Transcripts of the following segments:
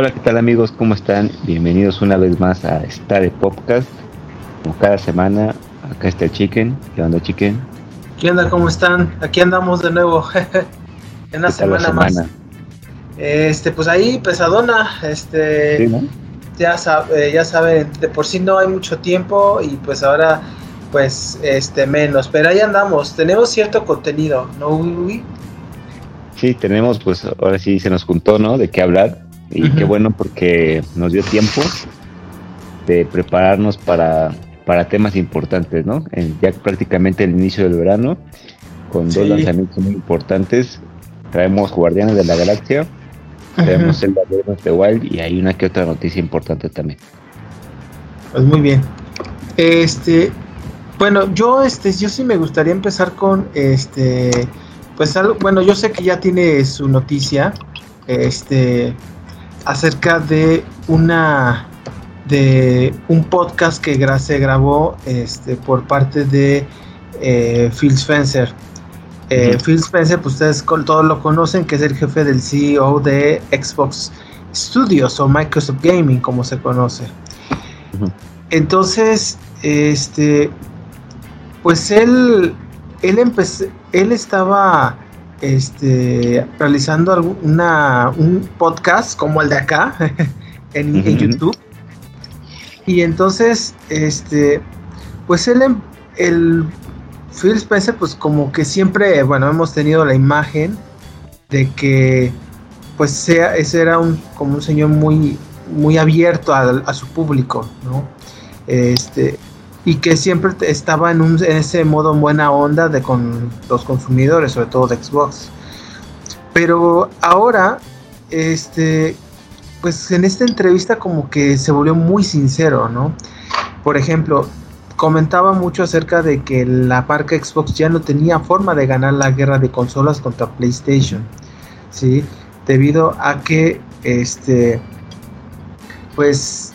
Hola, ¿qué tal amigos? ¿Cómo están? Bienvenidos una vez más a Star Podcast. Como cada semana, acá está el Chicken. ¿Qué onda, Chicken? ¿Qué onda? ¿Cómo están? Aquí andamos de nuevo. en una semana, más. Este, pues ahí, pesadona. Este, ya, sabe, ya saben, de por sí no hay mucho tiempo y pues ahora, pues, este, menos. Pero ahí andamos. Tenemos cierto contenido, ¿no, Uy? Sí, tenemos, pues ahora sí se nos juntó, ¿no? De qué hablar. Y qué bueno porque nos dio tiempo de prepararnos para, para temas importantes, ¿no? ya prácticamente el inicio del verano, con dos lanzamientos muy importantes. Traemos Guardianes de la Galaxia, traemos el Breath de Wild y hay una que otra noticia importante también. Pues muy bien. Este, bueno, yo este, yo sí me gustaría empezar con este pues bueno, yo sé que ya tiene su noticia, este, acerca de una, de un podcast que se grabó, este, por parte de eh, Phil Spencer. Eh, Phil Spencer, pues ustedes todos lo conocen, que es el jefe del CEO de Xbox Studios o Microsoft Gaming, como se conoce. Entonces, este, pues él, él empezó, él estaba este, realizando una, un podcast como el de acá en, YouTube. Y entonces, este, pues él, em, el Phil Spencer, pues como que siempre, bueno, hemos tenido la imagen de que, pues sea, ese era un, como un señor muy, muy abierto a, a su público, ¿no? Este, y que siempre estaba en, un, en ese modo buena onda de con los consumidores, sobre todo de Xbox. Pero ahora, este, pues en esta entrevista como que se volvió muy sincero, ¿no? Por ejemplo, comentaba mucho acerca de que la marca Xbox ya no tenía forma de ganar la guerra de consolas contra PlayStation, ¿sí? Debido a que, este, pues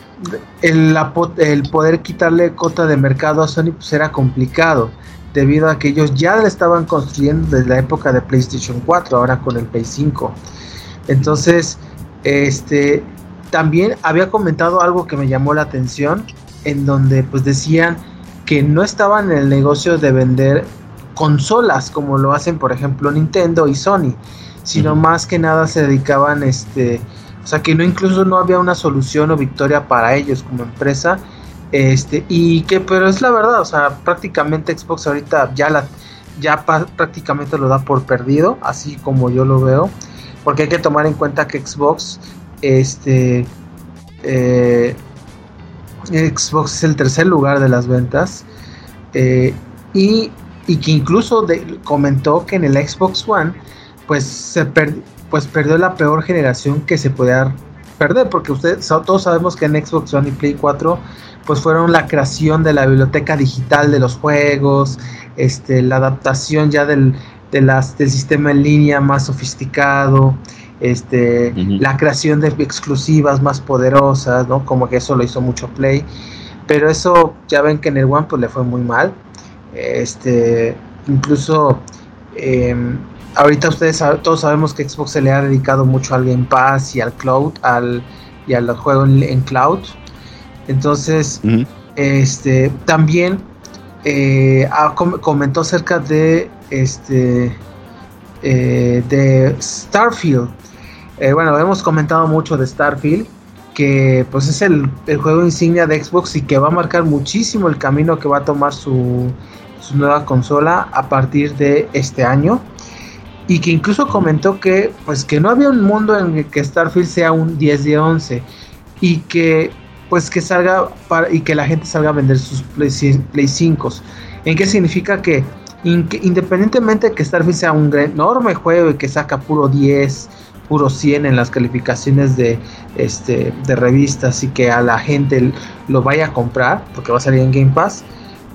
el, el, poder quitarle cota de mercado a Sony pues era complicado debido a que ellos ya le estaban construyendo desde la época de PlayStation 4, ahora con el Play 5. Entonces, este también había comentado algo que me llamó la atención, en donde pues decían que no estaban en el negocio de vender consolas como lo hacen por ejemplo Nintendo y Sony, sino más que nada se dedicaban este o sea que no incluso no había una solución o victoria para ellos como empresa. Este, y que pero es la verdad, o sea, prácticamente Xbox ahorita ya la ya prácticamente lo da por perdido, así como yo lo veo, porque hay que tomar en cuenta que Xbox este eh, Xbox es el tercer lugar de las ventas eh, y, y, que incluso comentó que en el Xbox One pues se perdió pues perdió la peor generación que se podía perder, porque ustedes todos sabemos que en Xbox One y Play 4 pues fueron la creación de la biblioteca digital de los juegos, este, la adaptación ya del, de las, del sistema en línea más sofisticado, este, la creación de exclusivas más poderosas, ¿no? Como que eso lo hizo mucho Play, pero eso ya ven que en el One pues le fue muy mal, este, incluso em, ahorita ustedes todos sabemos que Xbox se le ha dedicado mucho al Game Pass y al cloud, al y al juego en, cloud. Entonces, este también eh, comentó acerca de este eh, de Starfield. Eh, bueno, hemos comentado mucho de Starfield, que pues es el, el, juego insignia de Xbox y que va a marcar muchísimo el camino que va a tomar su, su nueva consola a partir de este año y que incluso comentó que pues que no había un mundo en el que Starfield sea un 10 de 11 y que pues que salga para, y que la gente salga a vender sus Play, 5. ¿En qué significa que independientemente de que Starfield sea un enorme juego y que saca puro 10, puro 100 en las calificaciones de este de revistas y que a la gente lo vaya a comprar porque va a salir en Game Pass,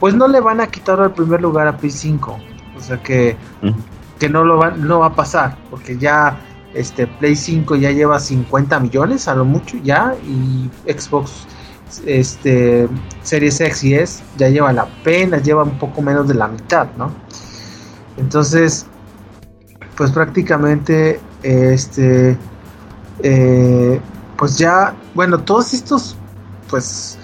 pues no le van a quitar el primer lugar a Play 5. O sea que que no lo va, no va a pasar, porque ya este Play 5 ya lleva 50 millones a lo mucho ya y Xbox este Series X y S ya lleva la pena, lleva un poco menos de la mitad, ¿no? Entonces, pues prácticamente este eh, pues ya, bueno, todos estos, pues,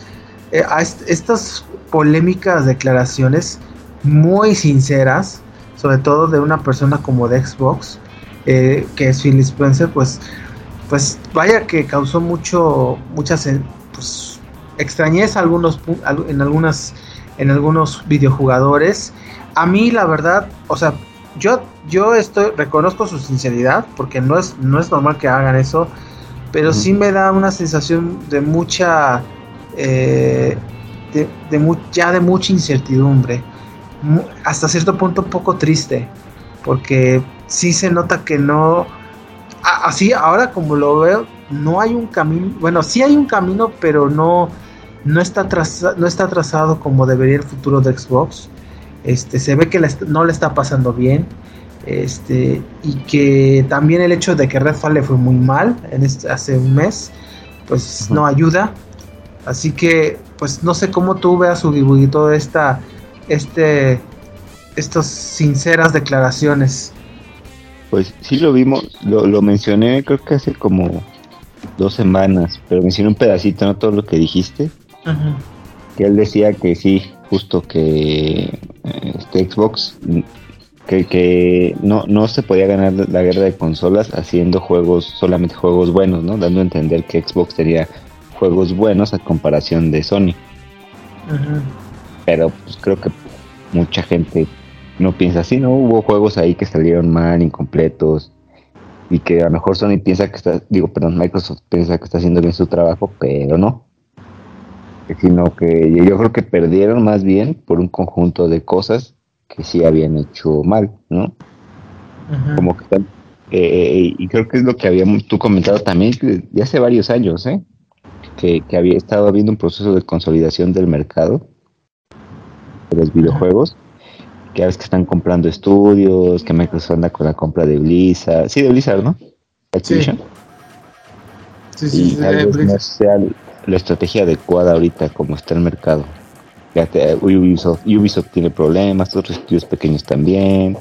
eh, estas polémicas declaraciones muy sinceras, sobre todo de una persona como de Xbox, eh, que es Phil Spencer, pues, pues vaya que causó mucho, muchas, pues, extrañeza algunos, en algunas, en algunos videojugadores. A mí, la verdad, o sea, yo, yo estoy, reconozco su sinceridad, porque no es, no es normal que hagan eso, pero sí me da una sensación de mucha, eh, de, ya de mucha incertidumbre, hasta cierto punto un poco triste, porque sí se nota que no, así ahora como lo veo, no hay un camino, bueno, sí hay un camino, pero no, no, está, no está trazado como debería el futuro de Xbox. Este, se ve que no le está pasando bien. Este, y que también el hecho de que Redfall le fue muy mal en este, hace un mes, pues no ayuda. Así que, pues no sé cómo tú veas su y todo esta, este, estas sinceras declaraciones. Pues sí lo vimos, lo, mencioné creo que hace como dos semanas, pero mencioné un pedacito, no todo lo que dijiste. Que él decía que sí, justo que este Xbox que, que no, no se podía ganar la guerra de consolas haciendo juegos, solamente juegos buenos, ¿no? Dando a entender que Xbox tenía juegos buenos a comparación de Sony. Pero pues creo que mucha gente no piensa así, ¿no? Hubo juegos ahí que salieron mal, incompletos, y que a lo mejor Sony piensa que está, digo, perdón, Microsoft piensa que está haciendo bien su trabajo, pero no. Sino que yo creo que perdieron más bien por un conjunto de cosas que sí habían hecho mal, ¿no? Como que están, eh, eh, y creo que es lo que habíamos tú comentado también de hace varios años, ¿eh? Que, había estado habiendo un proceso de consolidación del mercado de los videojuegos, que a veces que están comprando estudios, que Microsoft anda con la compra de Blizzard, sí, de Blizzard, ¿no? Activision. Sí, sí, sí, no sea la estrategia adecuada ahorita como está el mercado. Ubisoft, tiene problemas, otros estudios pequeños también.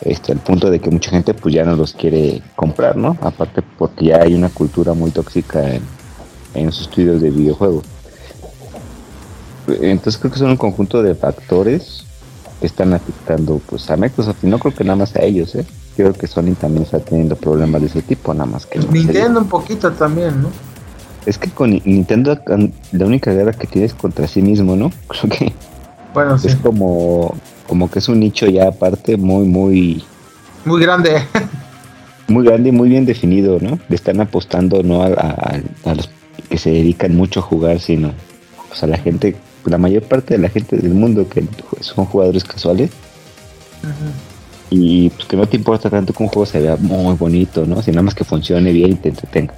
Este, al punto de que mucha gente pues ya no los quiere comprar, ¿no? Aparte porque ya hay una cultura muy tóxica en, los estudios de videojuegos. Entonces creo que son un conjunto de factores que están afectando pues a Microsoft y no creo que nada más a ellos, ¿eh? Creo que Sony también está teniendo problemas de ese tipo, nada más que... Nintendo un poquito también, ¿no? Es que con Nintendo la única guerra que tienes contra sí mismo, ¿no? Creo que bueno, es como, como que es un nicho ya aparte muy, muy... Muy grande. muy grande y muy bien definido, ¿no? Le están apostando no a, los que se dedican mucho a jugar, sino pues, a la gente, la mayor parte de la gente del mundo que son jugadores casuales. Y pues que no te importa tanto que un juego se vea muy bonito, ¿no? Si nada más que funcione bien y te entretenga.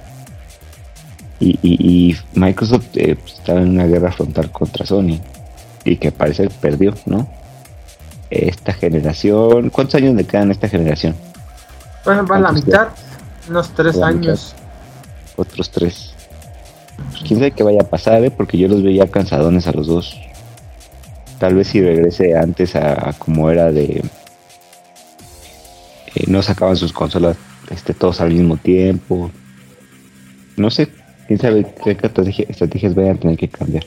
Y, Microsoft eh, pues, estaba en una guerra frontal contra Sony y que parece que perdió, ¿no? Esta generación, ¿cuántos años le quedan a esta generación? Bueno, va a la mitad, unos tres años. Otros tres. Pues, quién sabe qué vaya a pasar, ¿eh? porque yo los veía cansadones a los dos. Tal vez si regrese antes a, como era de. Eh, no sacaban sus consolas este, todos al mismo tiempo. No sé, quién sabe qué estrategias vayan a tener que cambiar.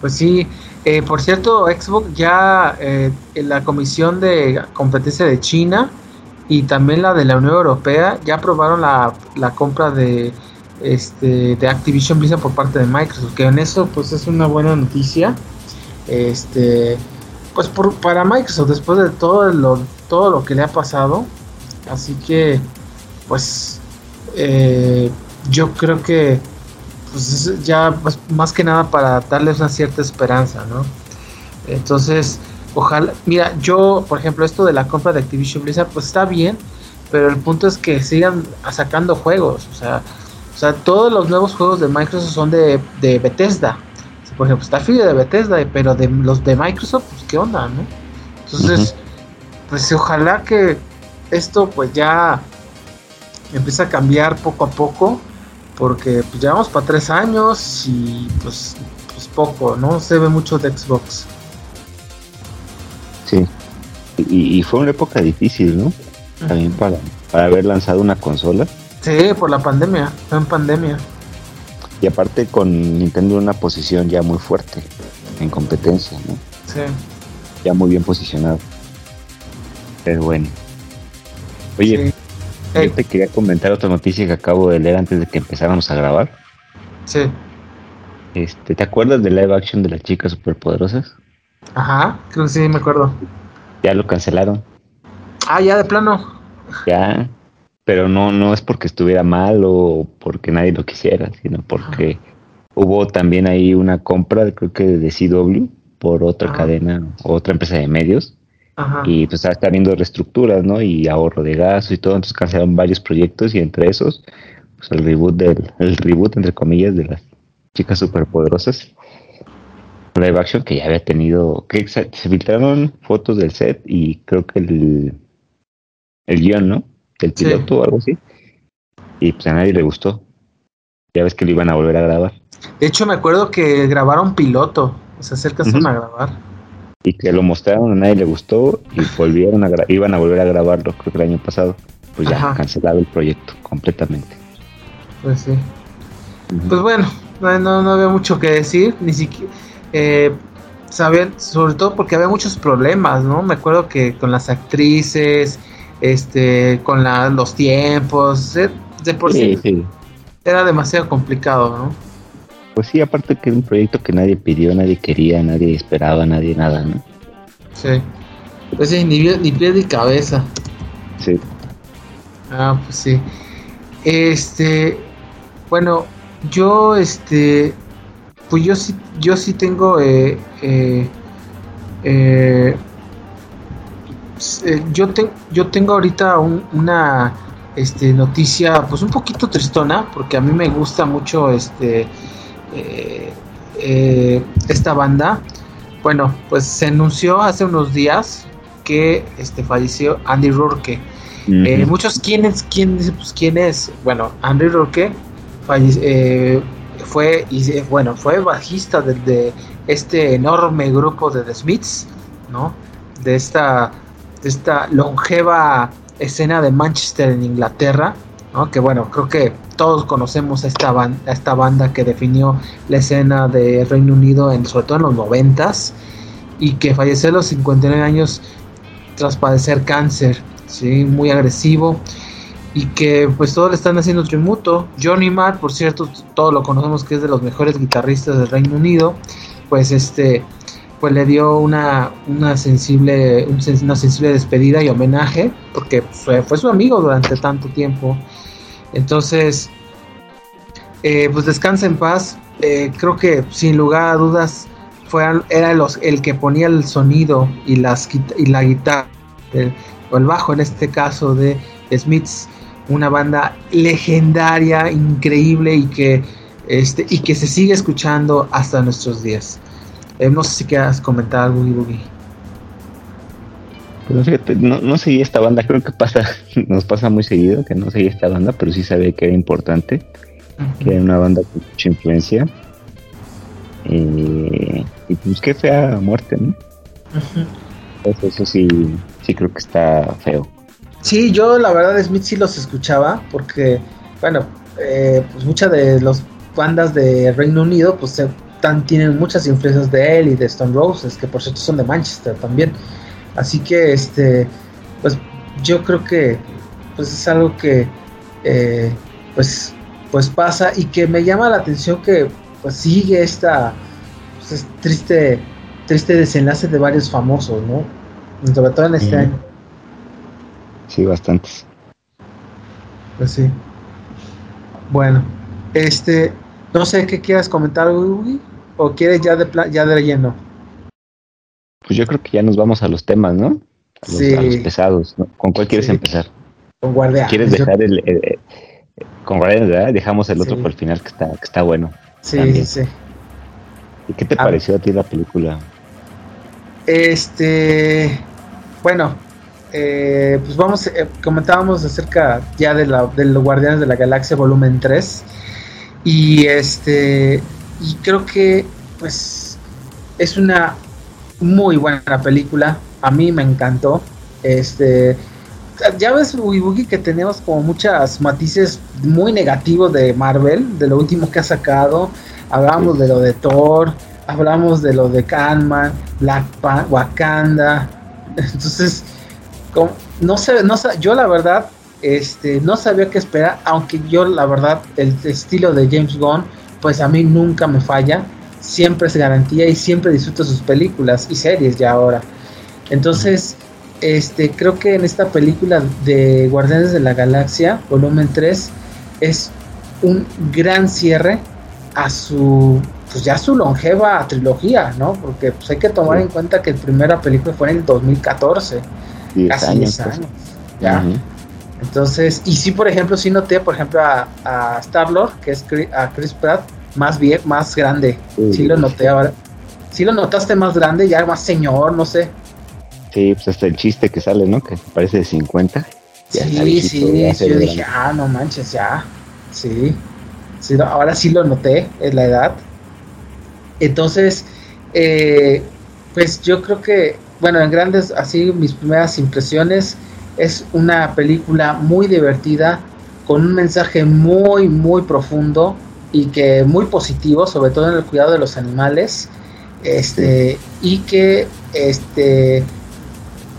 Pues sí, eh, por cierto, Xbox ya eh, en la Comisión de Competencia de China y también la de la Unión Europea ya aprobaron la, la compra de este de Activision Blizzard por parte de Microsoft, que en eso pues es una buena noticia. Este, pues por, para Microsoft después de todo lo todo lo que le ha pasado, así que pues eh, yo creo que pues ya pues, más que nada para darles una cierta esperanza, ¿no? Entonces, ojalá, mira, yo, por ejemplo, esto de la compra de Activision Blizzard, pues está bien, pero el punto es que sigan sacando juegos, o sea, o sea, todos los nuevos juegos de Microsoft son de, de Bethesda. Por ejemplo, está Starfield de Bethesda, pero de los de Microsoft, pues qué onda, ¿no? Entonces, pues ojalá que esto pues ya empieza a cambiar poco a poco, porque pues llevamos para tres años y pues, pues poco, ¿no? Se ve mucho de Xbox. Sí, y, fue una época difícil, ¿no? También para, para haber lanzado una consola. Sí, por la pandemia, fue en pandemia. Y aparte con Nintendo una posición ya muy fuerte en competencia, ¿no? Sí. Ya muy bien posicionado. Pero bueno. Oye, yo te quería comentar otra noticia que acabo de leer antes de que empezáramos a grabar. Sí. Este, ¿te acuerdas del live action de las chicas superpoderosas? Ajá, creo que sí me acuerdo. Ya lo cancelaron. Ah, ya de plano. Ya, pero no, no es porque estuviera mal o porque nadie lo quisiera, sino porque hubo también ahí una compra, creo que de CW, por otra cadena, otra empresa de medios. Y pues está habiendo reestructuras, ¿no? Y ahorro de gas y todo, entonces cancelaron varios proyectos y entre esos, pues el reboot del, el reboot entre comillas de las chicas superpoderosas. Live action que ya había tenido, que se filtraron fotos del set y creo que el, el guion, ¿no? Del piloto o algo así. Y pues a nadie le gustó. Ya ves que lo iban a volver a grabar. De hecho, me acuerdo que grabaron piloto. Se acercaron a grabar. Y que lo mostraron, a nadie le gustó y volvieron a iban a volver a grabarlo, creo que el año pasado. Pues ya, cancelado el proyecto completamente. Pues sí. Pues bueno, no, no había mucho que decir, ni siquiera. Eh, saber, sobre todo porque había muchos problemas, ¿no? Me acuerdo que con las actrices, este, con la, los tiempos, de, por sí, era demasiado complicado, ¿no? Pues sí, aparte que era un proyecto que nadie pidió, nadie quería, nadie esperaba, nadie nada, ¿no? Sí. Pues sí, ni, ni pie ni cabeza. Sí. Ah, pues sí. Este, bueno, yo, este, pues yo sí, yo sí tengo, eh, eh, eh, yo, yo tengo ahorita una este, noticia, pues un poquito tristona, porque a mí me gusta mucho este, esta banda. Bueno, pues se anunció hace unos días que este, falleció Andy Rourke. muchos, ¿quién es? ¿Quién, pues, ¿quién es? Bueno, Andy Rourke falleció fue, y, bueno, fue bajista de, este enorme grupo de The Smiths, ¿no? De esta, esta longeva escena de Manchester en Inglaterra, ¿no? Que bueno, creo que todos conocemos esta, banda, esta banda que definió la escena de Reino Unido, en, sobre todo en los noventas, y que falleció a los 59 años tras padecer cáncer, ¿sí? Muy agresivo y que pues todos le están haciendo tributo. Johnny Marr, por cierto, todos lo conocemos que es de los mejores guitarristas del Reino Unido, pues este pues le dio una, una sensible una sensible despedida y homenaje porque fue, su amigo durante tanto tiempo. Entonces, eh, pues descansa en paz. Eh, creo que sin lugar a dudas fue, era el que ponía el sonido y, las, y la guitarra, o el bajo en este caso de Smiths una banda legendaria, increíble y que, este, y que se sigue escuchando hasta nuestros días. Eh, no sé si quieras comentar algo, Boogie. Pues fíjate, no, no seguí esta banda, creo que pasa, nos pasa muy seguido que no seguí esta banda, pero sí sabía que era importante, que era una banda con mucha influencia. Eh, y pues qué fea muerte, ¿no? eso sí, sí creo que está feo. Sí, yo la verdad Smith sí los escuchaba porque, bueno, eh, pues muchas de las bandas de Reino Unido pues tienen muchas influencias de él y de Stone Roses, que por cierto son de Manchester también. Así que, este, pues yo creo que pues es algo que eh, pues, pues pasa y que me llama la atención que pues sigue esta pues, triste triste desenlace de varios famosos, ¿no? Sobre todo en este año. Sí, bastantes. Pues sí. Bueno, este, no sé qué quieras comentar, o quieres ya de ya de lleno. Pues yo creo que ya nos vamos a los temas, ¿no? A los, sí. pesados. ¿Con cuál quieres empezar? Con Guardián. ¿Quieres dejar el, con Guardián, ¿verdad? Dejamos el otro por el final que está, que está bueno. Sí, sí. ¿Y qué te pareció a ti la película? Este, bueno, eh, pues vamos, eh, comentábamos acerca ya de, la, de los Guardianes de la Galaxia volumen 3 y este y creo que pues es una muy buena película a mí me encantó este ya ves, Wibuki, que tenemos como muchas matices muy negativos de Marvel, de lo último que ha sacado. Hablamos de lo de Thor, hablamos de lo de Kanman, Black Panther, Wakanda. Entonces, no sé, no yo la verdad, este, no sabía qué esperar, aunque yo la verdad, el estilo de James Gunn, pues a mí nunca me falla, siempre se garantía y siempre disfruto sus películas y series ya ahora. Entonces, este, creo que en esta película de Guardianes de la Galaxia, volumen 3, es un gran cierre a su, pues ya su longeva trilogía, ¿no? Porque pues hay que tomar en cuenta que la primera película fue en el 2014, casi 10 pues. años, ya. Entonces, y sí, por ejemplo, sí noté, por ejemplo, a, a Star-Lord, que es a Chris Pratt, más bien, más grande. Sí, lo noté ahora. Sí lo notaste más grande, ya más señor, no sé. Sí, pues hasta el chiste que sale, ¿no? Que parece de 50. Sí, sí, yo dije, ah, no manches, ya. Sí. ahora sí lo noté, es la edad. Entonces, eh, pues yo creo que, bueno, en grandes, así mis primeras impresiones, es una película muy divertida, con un mensaje muy, muy profundo y que muy positivo, sobre todo en el cuidado de los animales, este, y que este,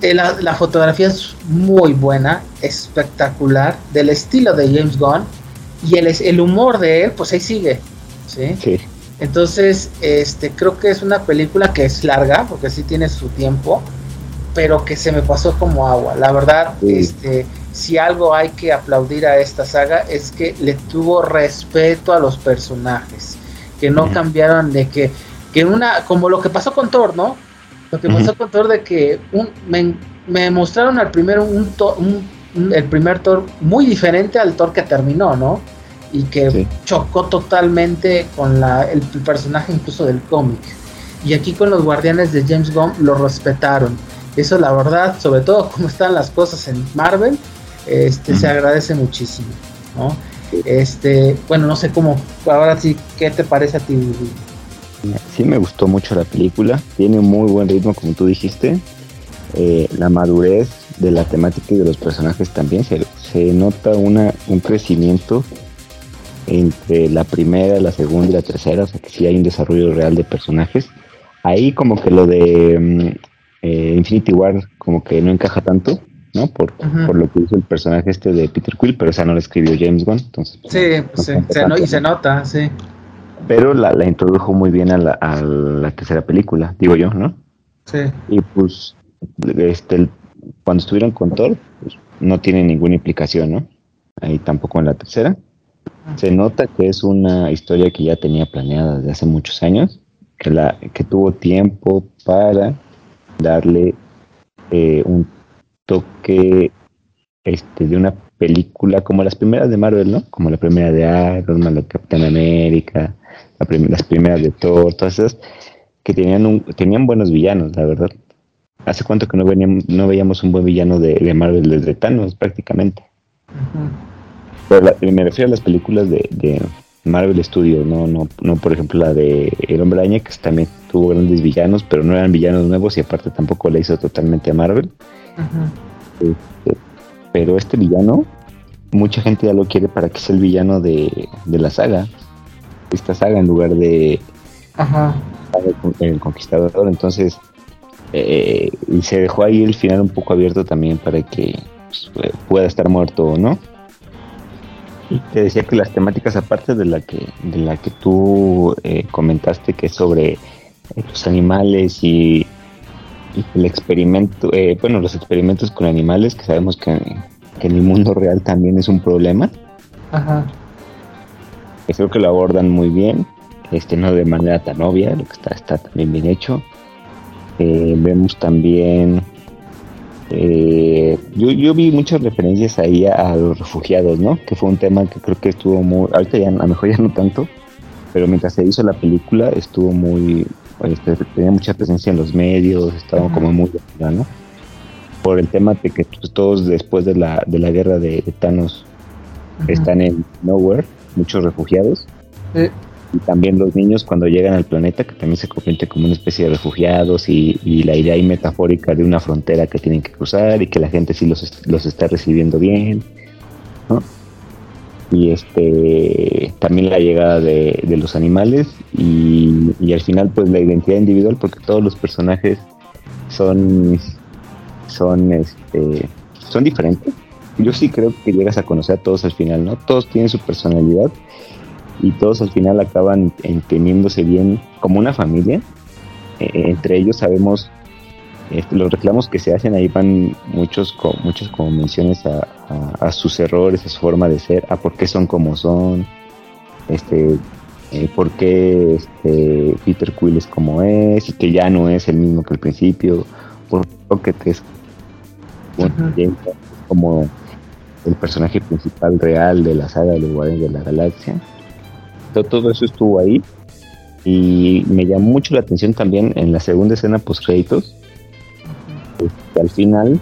eh, la, fotografía es muy buena, espectacular, del estilo de James Gunn, y el, el humor de él, pues ahí sigue, ¿sí? Entonces, este, creo que es una película que es larga, porque sí tiene su tiempo, pero que se me pasó como agua. La verdad, este, si algo hay que aplaudir a esta saga es que le tuvo respeto a los personajes, que no cambiaron de que, que una, como lo que pasó con Thor, ¿no? Lo que pasó con Thor de que un, me, mostraron al primero un, un, el primer Thor muy diferente al Thor que terminó, ¿no? Y que chocó totalmente con la, el personaje incluso del cómic. Y aquí con los guardianes de James Gunn lo respetaron eso la verdad, sobre todo como están las cosas en Marvel, este, se agradece muchísimo, ¿no? Este, bueno, no sé cómo, ahora sí, ¿qué te parece a ti? Sí me gustó mucho la película, tiene un muy buen ritmo como tú dijiste, eh, la madurez de la temática y de los personajes también, se, se nota una, un crecimiento entre la primera, la segunda y la tercera, o sea que sí hay un desarrollo real de personajes. Ahí como que lo de mm, eh, Infinity War como que no encaja tanto, ¿no? Por, por, lo que hizo el personaje este de Peter Quill, pero esa no la escribió James Gunn, entonces... Pues, sí, pues, se, y se nota, sí. Pero la, la introdujo muy bien a la, a la, tercera película, digo yo, ¿no? Sí. Y pues, este, cuando estuvieron con Thor, pues, no tiene ninguna implicación, ¿no? Ahí tampoco en la tercera. Se nota que es una historia que ya tenía planeada desde hace muchos años, que, la, que tuvo tiempo para darle eh, un toque este, de una película como las primeras de Marvel, ¿no? Como la primera de Iron Man, la Capitán América, las primeras de Thor, todas esas que tenían un, tenían buenos villanos, la verdad. ¿Hace cuánto que no, veníamos, no veíamos un buen villano de, Marvel desde Thanos prácticamente? Pero me refiero a las películas de, Marvel Studios, no, no, no por ejemplo la de El Hombre Araña, que también tuvo grandes villanos, pero no eran villanos nuevos y aparte tampoco le hizo totalmente a Marvel. Este, pero este villano, mucha gente ya lo quiere para que sea el villano de, la saga, esta saga en lugar de el conquistador, entonces eh, y se dejó ahí el final un poco abierto también para que pues, pueda estar muerto o no y te decía que las temáticas aparte de la que de la que tú eh, comentaste que es sobre eh, los animales y, el experimento eh, bueno los experimentos con animales que sabemos que, en el mundo real también es un problema Ajá. creo que lo abordan muy bien este no de manera tan obvia lo que está está también bien hecho vemos también eh, yo, yo vi muchas referencias ahí a, los refugiados, ¿no? Que fue un tema que creo que estuvo muy, ahorita ya a lo mejor ya no tanto, pero mientras se hizo la película estuvo muy, este, tenía mucha presencia en los medios, estaba como muy, ¿no? Por el tema de que pues, todos después de la, de la guerra de, Thanos están en Nowhere, muchos refugiados. Y también los niños cuando llegan al planeta, que también se convierte como una especie de refugiados y, la idea ahí metafórica de una frontera que tienen que cruzar y que la gente sí los, los está recibiendo bien. Y este también la llegada de, los animales y, y, al final pues la identidad individual porque todos los personajes son son este son diferentes. Yo sí creo que llegas a conocer a todos al final, ¿no? Todos tienen su personalidad y todos al final acaban entendiéndose bien como una familia. Eh, entre ellos sabemos este, los reclamos que se hacen ahí van muchos muchos como menciones a, sus errores, a su forma de ser, a por qué son como son, este, eh, por qué este, Peter Quill es como es y que ya no es el mismo que al principio, por lo que es como el personaje principal real de la saga de los Guardianes de la Galaxia todo eso estuvo ahí. Y me llamó mucho la atención también en la segunda escena post créditos, este, al final,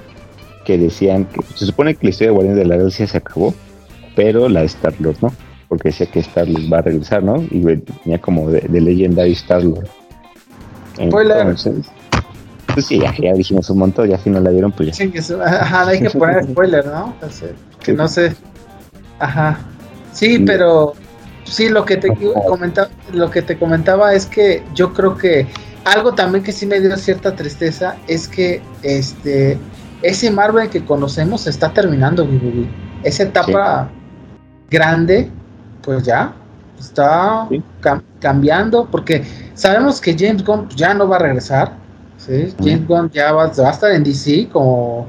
que decían que se supone que la historia de Guardianes de la Galaxia se acabó, pero la de Star-Lord no, porque decía que Star-Lord va a regresar, ¿no? Y tenía como de, de Legendary Star-Lord. Entonces, pues sí, ya, dijimos un montón, ya si no la vieron, pues ya. Sí, que ajá, hay que poner spoiler, ¿no? que no sé. Ajá. Sí, pero Sí, lo que te comentaba, lo que te comentaba es que yo creo que algo también que sí me dio cierta tristeza es que este ese Marvel que conocemos está terminando, Esa etapa grande, pues ya está cambiando, porque sabemos que James Gunn ya no va a regresar. James Gunn ya va, a estar en DC como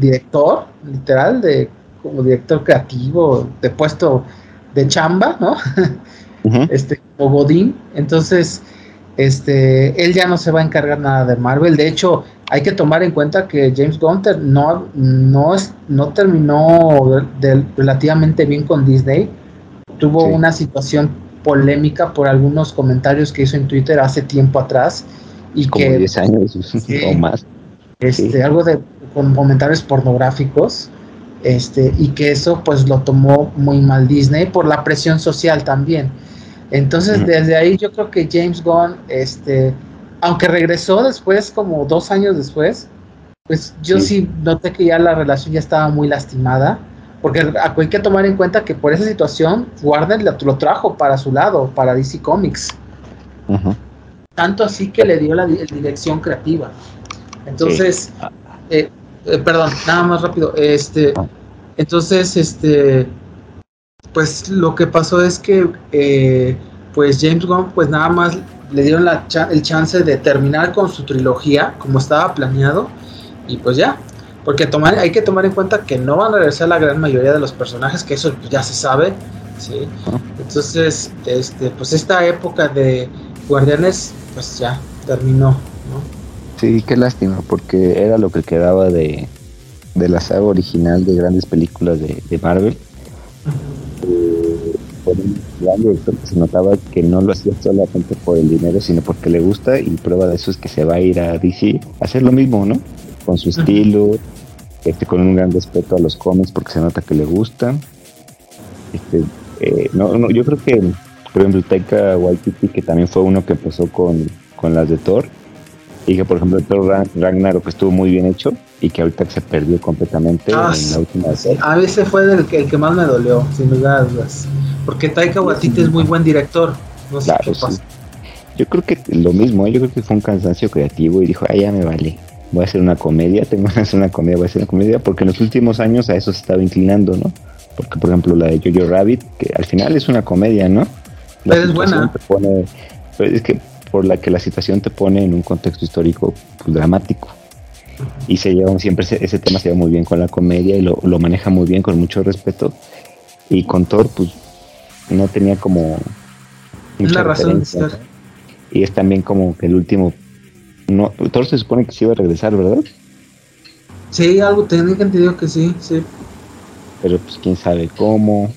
director, literal, de como director creativo, de puesto de chamba, ¿no? Este, o Godín. Entonces, este, él ya no se va a encargar nada de Marvel. De hecho, hay que tomar en cuenta que James Gunter no, no, es, no terminó relativamente bien con Disney. Tuvo una situación polémica por algunos comentarios que hizo en Twitter hace tiempo atrás. Y Como que, 10 años o más. Este, Algo de con comentarios pornográficos este, y que eso pues lo tomó muy mal Disney por la presión social también. Entonces desde ahí yo creo que James Gunn, este, aunque regresó después, como dos años después, pues yo sí. noté que ya la relación ya estaba muy lastimada, porque hay que tomar en cuenta que por esa situación Warner lo, trajo para su lado, para DC Comics. Tanto así que le dio la, dirección creativa. Entonces, eh, eh, perdón, nada más rápido. Este, entonces, este, pues lo que pasó es que, eh, pues James Gunn, pues nada más le dieron la el chance de terminar con su trilogía como estaba planeado y pues ya, porque tomar, hay que tomar en cuenta que no van a regresar la gran mayoría de los personajes, que eso ya se sabe, ¿sí? Entonces, este, pues esta época de Guardianes, pues ya terminó, ¿no? Sí, qué lástima, porque era lo que quedaba de, la saga original de grandes películas de, Marvel. Eh, por un gran director que se notaba que no lo hacía solamente por el dinero, sino porque le gusta, y prueba de eso es que se va a ir a DC a hacer lo mismo, ¿no? Con su estilo, este, con un gran respeto a los cómics, porque se nota que le gusta. Este, eh, no, no, yo creo que, por ejemplo, Taika Waititi, que también fue uno que empezó con, con las de Thor, y que por ejemplo el Thor Ragnarok estuvo muy bien hecho y que ahorita se perdió completamente ah, en la última serie. A veces fue el que, el que más me dolió, sin lugar a dudas. Porque Taika Waititi es muy buen director. No sé qué pasa. Yo creo que lo mismo, ¿eh? yo creo que fue un cansancio creativo y dijo, ah, ya me vale, voy a hacer una comedia, tengo que hacer una comedia, voy a hacer una comedia, porque en los últimos años a eso se estaba inclinando, ¿no? Porque, por ejemplo, la de Jojo Rabbit, que al final es una comedia, ¿no? Pero es buena. Pone, es que por la que la situación te pone en un contexto histórico pues, dramático. Y se lleva siempre ese, tema se lleva muy bien con la comedia y lo, maneja muy bien con mucho respeto. Y con Thor, pues no tenía como. Mucha razón Y es también como que el último. No, Thor se supone que sí iba a regresar, ¿verdad? Sí, algo tenía entendido que sí, sí. Pero pues quién sabe cómo.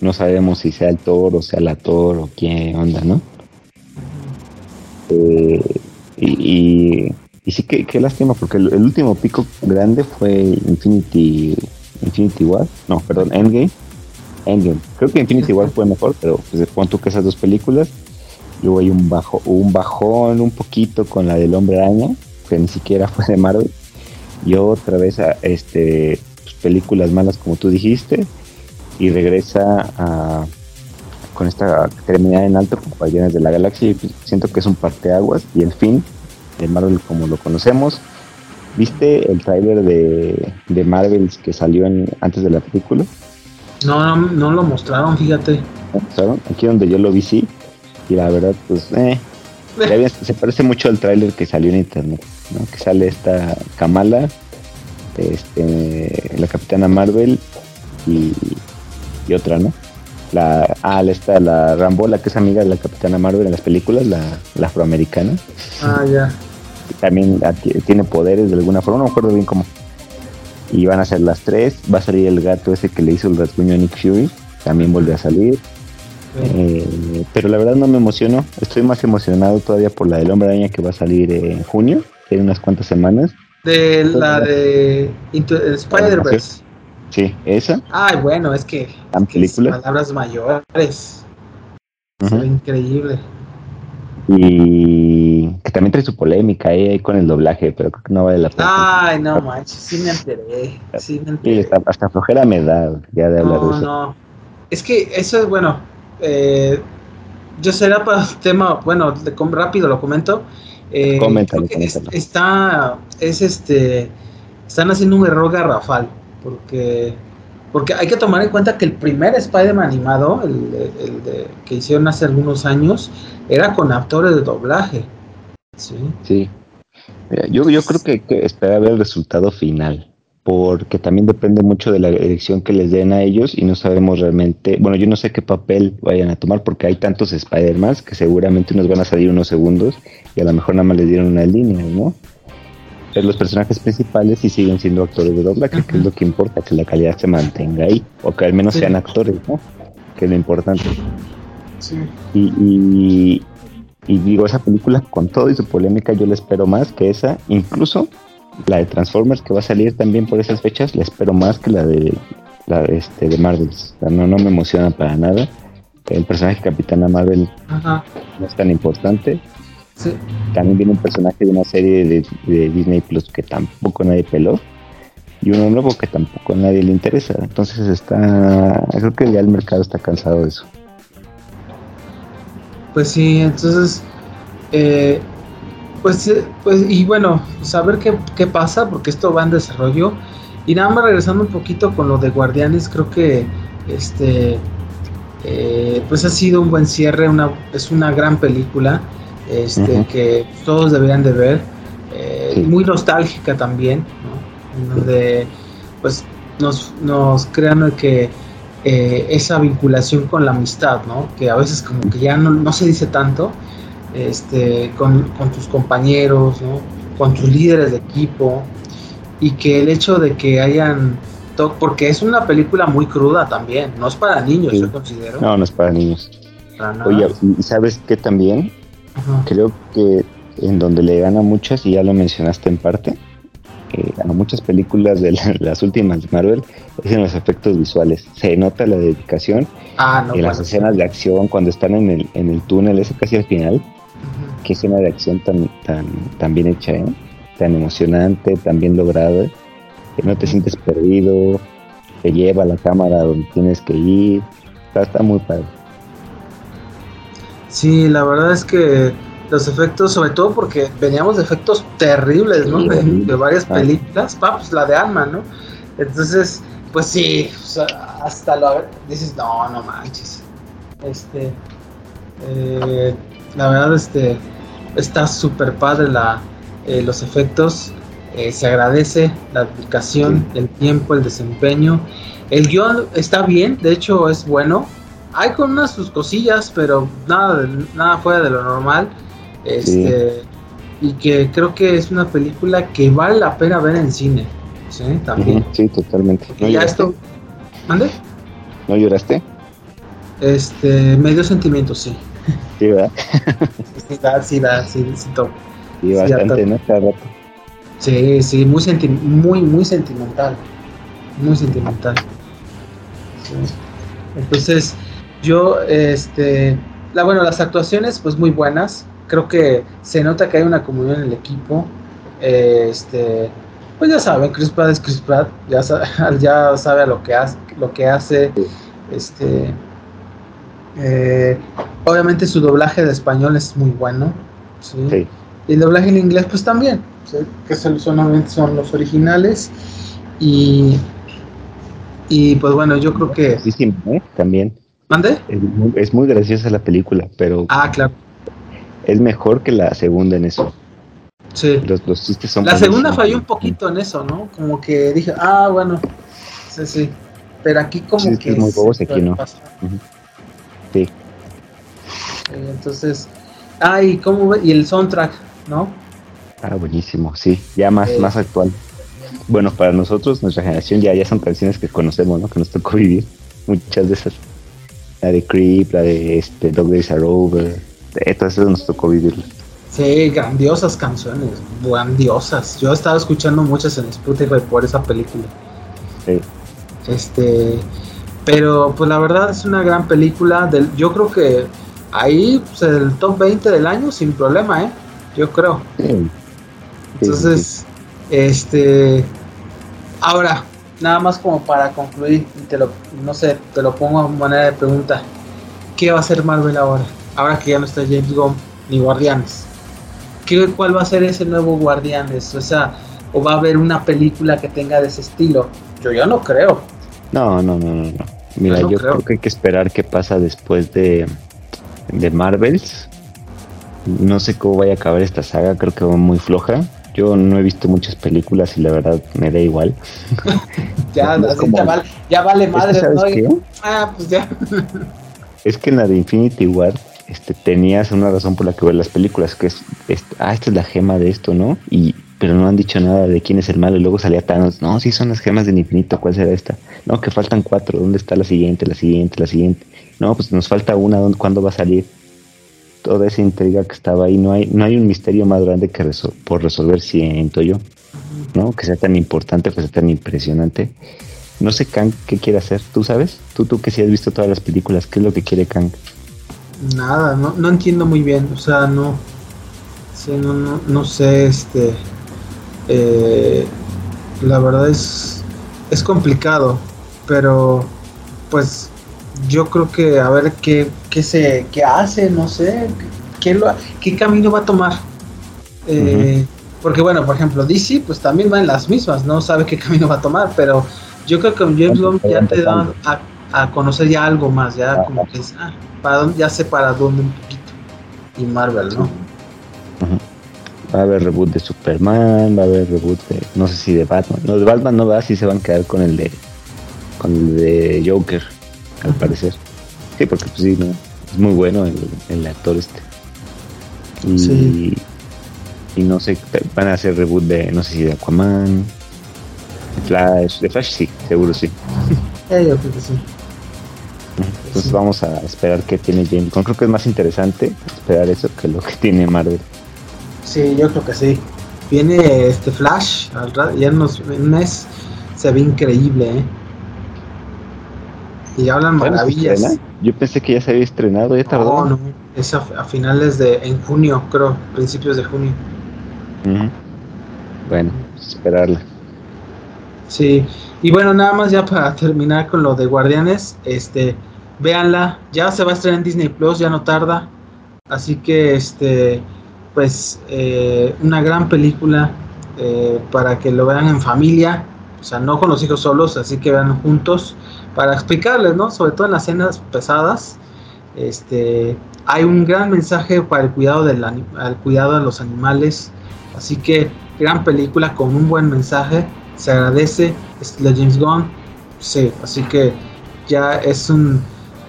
No sabemos si sea el Thor o sea la Thor o quién onda, ¿no? Y, y, sí que qué lástima, porque el, último pico grande fue Infinity Infinity War, no, perdón, Endgame. Endgame. Creo que Infinity War fue mejor, pero pues pon tú que esas dos películas. Luego hay un bajo, un bajón un poquito con la del Hombre Araña, que ni siquiera fue de Marvel. Y otra vez a este pues, películas malas como tú dijiste. Y regresa a, con esta terminada en alto con Guardianes de la Galaxia. Y pues, siento que es un parteaguas y el fin de Marvel como lo conocemos. ¿Viste el tráiler de, de Marvel que salió en, antes de la película? No, no, no lo mostraron, fíjate. ¿Mostraron? Aquí donde yo lo vi sí. Y la verdad, pues, eh, se parece mucho al tráiler que salió en internet, ¿no? Que sale esta Kamala, este, la Capitana Marvel y, y otra, ¿no? La, ah, esta, la Rambola, que es amiga de la Capitana Marvel en las películas, la, la afroamericana. Ah, ya. También tiene poderes de alguna forma, no me acuerdo bien cómo. Y van a ser las tres. Va a salir el gato ese que le hizo el rasguño a Nick Fury. También vuelve a salir. Eh, pero la verdad no me emociono. Estoy más emocionado todavía por la del Hombre Araña que va a salir en junio, en unas cuantas semanas. De la de Spider-Verse. Sí, esa. Ay, bueno, es que, palabras mayores. increíble. Y que también trae su polémica eh, con el doblaje, pero creo que no vale la pena. Ay, no manches, sí me enteré. Sí me enteré. hasta, flojera me da ya de hablar de eso. No, es que eso es bueno. Eh, yo será para el tema, bueno, rápido lo comento. Eh, coméntalo, está, es este, están haciendo un error garrafal, porque porque hay que tomar en cuenta que el primer Spider-Man animado, el, de, que hicieron hace algunos años, era con actores de doblaje. Sí. Sí. Yo, yo creo que que esperar el resultado final, porque también depende mucho de la elección que les den a ellos y no sabemos realmente, bueno, yo no sé qué papel vayan a tomar porque hay tantos Spider-Man que seguramente nos van a salir unos segundos y a lo mejor nada más les dieron una línea, ¿no? Los personajes principales y siguen siendo actores de doblaje, que es lo que importa, que la calidad se mantenga ahí, o que al menos sean actores, ¿no? Que es lo importante. Sí. Y, y, digo, esa película con todo y su polémica yo la espero más que esa, incluso la de Transformers que va a salir también por esas fechas, la espero más que la de la de, este, de Marvel. no, no me emociona para nada. El personaje Capitana Marvel no es tan importante. También viene un personaje de una serie de, Disney Plus que tampoco nadie peló y uno nuevo que tampoco a nadie le interesa. Entonces está, creo que ya el mercado está cansado de eso. Pues sí, entonces, eh, pues, pues, y bueno, saber qué, qué pasa, porque esto va en desarrollo. Y nada más regresando un poquito con lo de Guardianes, creo que este, eh, pues ha sido un buen cierre, una, es una gran película este, que todos deberían de ver, eh, muy nostálgica también, donde pues nos, nos crean que eh, esa vinculación con la amistad, ¿no? que a veces como que ya no, se dice tanto, este, con, tus compañeros, con tus líderes de equipo, y que el hecho de que hayan porque es una película muy cruda también, no es para niños, yo considero. No, no es para niños. Oye, ¿y sabes qué también? Creo que en donde le gana muchas, y ya lo mencionaste en parte, eh, a muchas películas de las últimas de Marvel es en los efectos visuales. Se nota la dedicación ah, en las escenas de acción cuando están en el, en el túnel, ese casi al final. Qué escena de acción tan, tan, tan bien hecha, ¿eh? tan emocionante, tan bien lograda. Que no te sientes perdido, te lleva la cámara donde tienes que ir. Está, está muy padre. Sí, la verdad es que los efectos, sobre todo porque veníamos de efectos terribles, ¿no? De, varias películas, pa, pues la de Alma, ¿no? Entonces, pues sí, hasta lo dices, no, no manches. Este, eh, la verdad, este, está súper padre la, eh, los efectos, eh, se agradece la aplicación, el tiempo, el desempeño. El guion está bien, de hecho es bueno, hay con unas sus cosillas, pero nada, nada fuera de lo normal. Este, Y que creo que es una película que vale la pena ver en cine. Sí, también. Sí, totalmente. ¿No ya esto. ¿Mande? ¿No lloraste? Este, medio sentimiento, sí. Sí, ¿verdad? sí, da, sí, da, sí, sí, Sí, bastante, ¿no? Cada rato. Sí, sí, muy, muy, muy sentimental. Muy sentimental. Sí. Entonces, yo, este, la, bueno, las actuaciones, pues muy buenas. Creo que se nota que hay una comunión en el equipo. este, pues ya saben, Chris Pratt es Chris Pratt, ya sabe, ya sabe lo que hace, lo que hace. Este, eh, obviamente su doblaje de español es muy bueno. ¿sí? Y el doblaje en inglés, pues también, que solamente son los originales. Y, y pues bueno, yo creo que. Sí, sí, ¿eh? También. ¿Mande? Es muy, graciosa la película, pero. Ah, claro. Es mejor que la segunda en eso. Sí. Los, chistes son. La segunda falló un poquito en eso, ¿no? Como que dije, ah, bueno. Sí, sí. Pero aquí, como que. Es muy bobos aquí, ¿no? Sí. Entonces. Ah, y, cómo, y el soundtrack, ¿no? Ah, buenísimo, sí. Ya más, más actual bueno, para nosotros, nuestra generación, ya, ya son canciones que conocemos, ¿no? Que nos tocó vivir. Muchas de esas. La de Creep, la de este, Dog Days Are Over. De, todas esas nos tocó vivirlas. Sí, grandiosas canciones, grandiosas. Yo estaba escuchando muchas en Spotify por esa película. Sí. Este, pero pues la verdad es una gran película. Del, yo creo que ahí, pues el top 20 del año sin problema, ¿eh? Yo creo. Sí. Entonces, este, ahora, nada más como para concluir, te lo, no sé, te lo pongo a manera de pregunta. ¿Qué va a hacer Marvel ahora? Ahora que ya no está James Gunn ni Guardianes. ¿Qué, ¿Cuál va a ser ese nuevo Guardianes? O sea, ¿o va a haber una película que tenga de ese estilo? Yo ya no creo. No, no, no, no. Mira, yo, creo. que hay que esperar qué pasa después de, de Marvels. No sé cómo vaya a acabar esta saga, creo que va muy floja. Yo no he visto muchas películas y la verdad me da igual. ya, ya, vale, madre, ¿no? Ah, pues ya. es que en la de Infinity War este, tenías una razón por la que ver las películas, que es, ah, esta es la gema de esto, ¿no? Y pero no han dicho nada de quién es el malo. Y luego salía Thanos, no, sí son las gemas del infinito, ¿cuál será esta? No, que faltan cuatro, ¿dónde está la siguiente, la siguiente, la siguiente? No, pues nos falta una, ¿cuándo va a salir? Toda esa intriga que estaba ahí. No hay, no hay un misterio más grande que por resolver, siento yo. ¿no? Que sea tan importante, que sea tan impresionante. No sé Kang qué quiere hacer, ¿tú sabes? Tú, tú que sí has visto todas las películas, ¿qué es lo que quiere Kang? Nada, no, no entiendo muy bien, o sea, no, no, no, no sé, este, eh, la verdad es, es complicado, pero pues yo creo que a ver qué, qué se qué hace, no sé, qué, lo, qué camino va a tomar. Eh, porque bueno, por ejemplo, DC pues también va en las mismas, no sabe qué camino va a tomar, pero yo creo que con James Bond ya te dan a, a, conocer ya algo más, ya como que ah, para dónde, ya sé para dónde un poquito. Y Marvel, ¿no? Va a haber reboot de Superman, va a haber reboot de, no sé si de Batman. No, de Batman no va, si se van a quedar con el de, con el de Joker al parecer. Sí, porque pues sí, ¿no? es muy bueno el, actor este. Y, y no sé, van a hacer reboot de, no sé si de Aquaman, Flash, de Flash sí, seguro sí. yo creo que sí. Entonces vamos a esperar qué tiene James Creo que es más interesante esperar eso que lo que tiene Marvel. Sí, yo creo que sí. Viene este Flash, ya en un mes se ve increíble, ¿eh? Y hablan maravillas. Yo pensé que ya se había estrenado, ya tardó. No, no, es a, finales de, en junio, creo, principios de junio. Bueno, pues esperarla. Sí, y bueno, nada más ya para terminar con lo de Guardianes, este, véanla, ya se va a estrenar en Disney Plus, ya no tarda, así que este, pues, eh, una gran película eh, para que lo vean en familia, o sea, no con los hijos solos, así que vean juntos para explicarles, ¿no? Sobre todo en las escenas pesadas, este, hay un gran mensaje para el cuidado, del, cuidado de los animales, así que gran película con un buen mensaje, se agradece, es la James Gunn, sí, así que ya es un...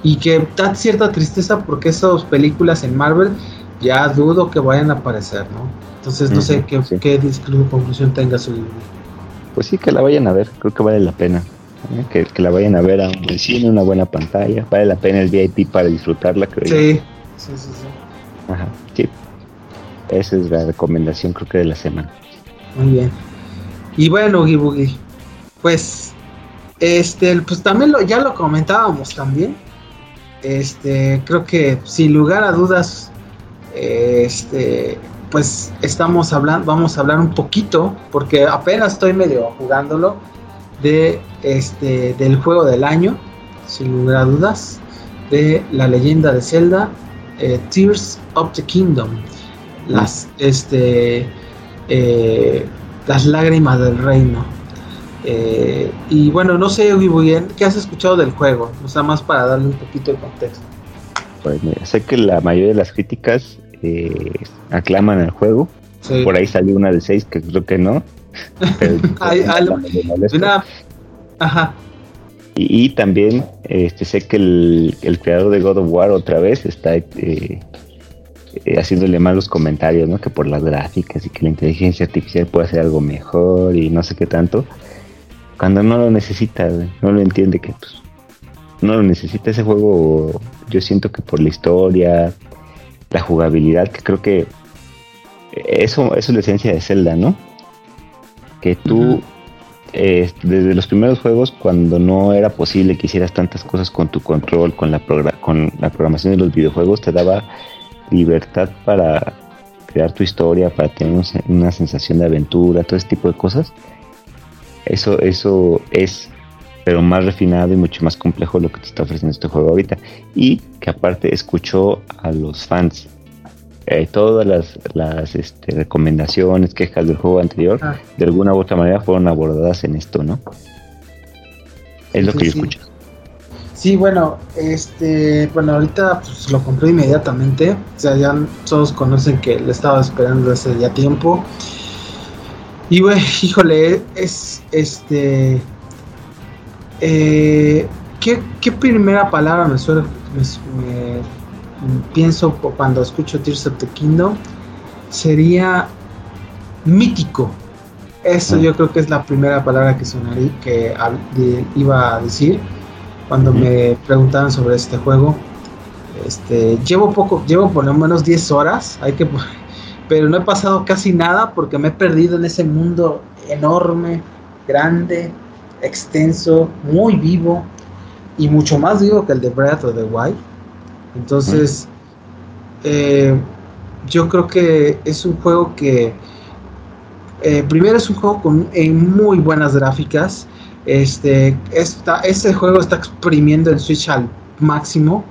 Y que da cierta tristeza porque esas películas en Marvel ya dudo que vayan a aparecer, ¿no? Entonces no sé qué, qué conclusión tenga su Pues sí, que la vayan a ver, creo que vale la pena. ¿Eh? que, la vayan a ver a un cine, una buena pantalla. Vale la pena el VIP para disfrutarla, creo sí. Sí, sí, sí. Ajá, sí. Esa es la recomendación, creo que de la semana. Muy bien. Y bueno, Gibugi, pues Este, pues también lo, ya lo comentábamos también. Este, creo que sin lugar a dudas, este, pues estamos hablando, vamos a hablar un poquito, porque apenas estoy medio jugándolo, de este, del juego del año, sin lugar a dudas, de la leyenda de Zelda, eh, Tears of the Kingdom, las, este, eh, las lágrimas del reino. Eh, y bueno, no sé muy bien, ¿qué has escuchado del juego? O sea, más para darle un poquito de contexto. Pues mira, sé que la mayoría de las críticas aclaman el juego. Por ahí salió una de 6 que creo que no. Ajá. Y, también este, sé que el, creador de God of War otra vez está eh, eh, haciéndole malos comentarios, ¿no? Que por las gráficas y que la inteligencia artificial puede hacer algo mejor y no sé qué tanto. Cuando no lo necesita, no lo entiende que pues, no lo necesita ese juego. Yo siento que por la historia, la jugabilidad, que creo que eso, es la esencia de Zelda, ¿no? Que tú, eh, desde los primeros juegos, cuando no era posible que hicieras tantas cosas con tu control, con la, con la programación de los videojuegos, te daba libertad para crear tu historia, para tener una sensación de aventura, todo ese tipo de cosas. Eso, eso es pero más refinado y mucho más complejo lo que te está ofreciendo este juego ahorita. Y que aparte escuchó a los fans. Eh, todas las, las este, recomendaciones, quejas del juego anterior, ah. de alguna u otra manera fueron abordadas en esto, ¿no? Es lo que yo escucho. Sí, bueno, este, bueno, ahorita pues, lo compré inmediatamente. O sea, ya todos conocen que le estaba esperando ese ya tiempo. Y, güey, híjole, es este eh, ¿qué, primera palabra me suele me, pienso cuando escucho Tears of the Kingdom? Sería mítico. Eso yo creo que es la primera palabra que sonaría, que iba a decir cuando me preguntaban sobre este juego. Este, llevo poco, llevo por lo menos 10 horas, hay que pero no he pasado casi nada porque me he perdido en ese mundo enorme, grande, extenso, muy vivo y mucho más vivo que el de Breath of the Wild. Entonces, eh, yo creo que es un juego que eh, primero es un juego con muy buenas gráficas. Este, esta, este juego está exprimiendo el Switch al máximo.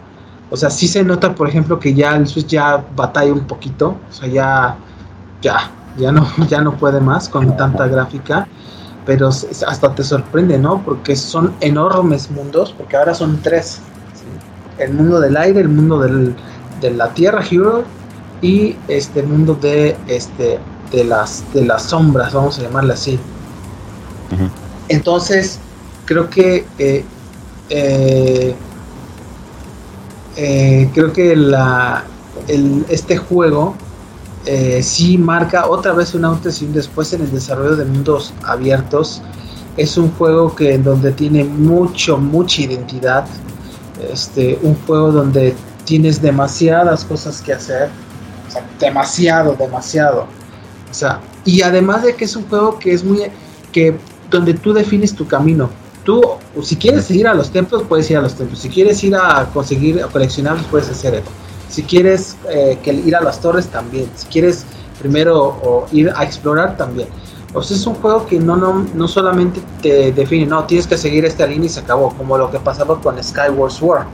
O sea, sí se nota, por ejemplo, que ya el Switch ya batalla un poquito. O sea, ya, ya, ya no, ya no puede más con tanta gráfica pero hasta te sorprende, ¿no? Porque son enormes mundos, porque ahora son tres. El mundo del aire, el mundo del, de la tierra, Hero, y este mundo de, este, de, las, de las sombras, vamos a llamarle así. Entonces, creo que eh, eh, eh, creo que la, el, este juego eh, sí marca otra vez un antes y un después en el desarrollo de mundos abiertos. Es un juego que en donde tiene mucho, mucha identidad. Este, un juego donde tienes demasiadas cosas que hacer. O sea, demasiado, demasiado. O sea, y además de que es un juego que es muy que donde tú defines tu camino. Tú, si quieres ir a los templos, puedes ir a los templos. Si quieres ir a conseguir a coleccionarlos, puedes hacer eso si quieres eh, que ir a las torres, también. Si quieres primero ir a explorar, también. O sea, es un juego que no, no, no solamente te define, no, tienes que seguir esta línea y se acabó, como lo que pasaba con Skyward Sword.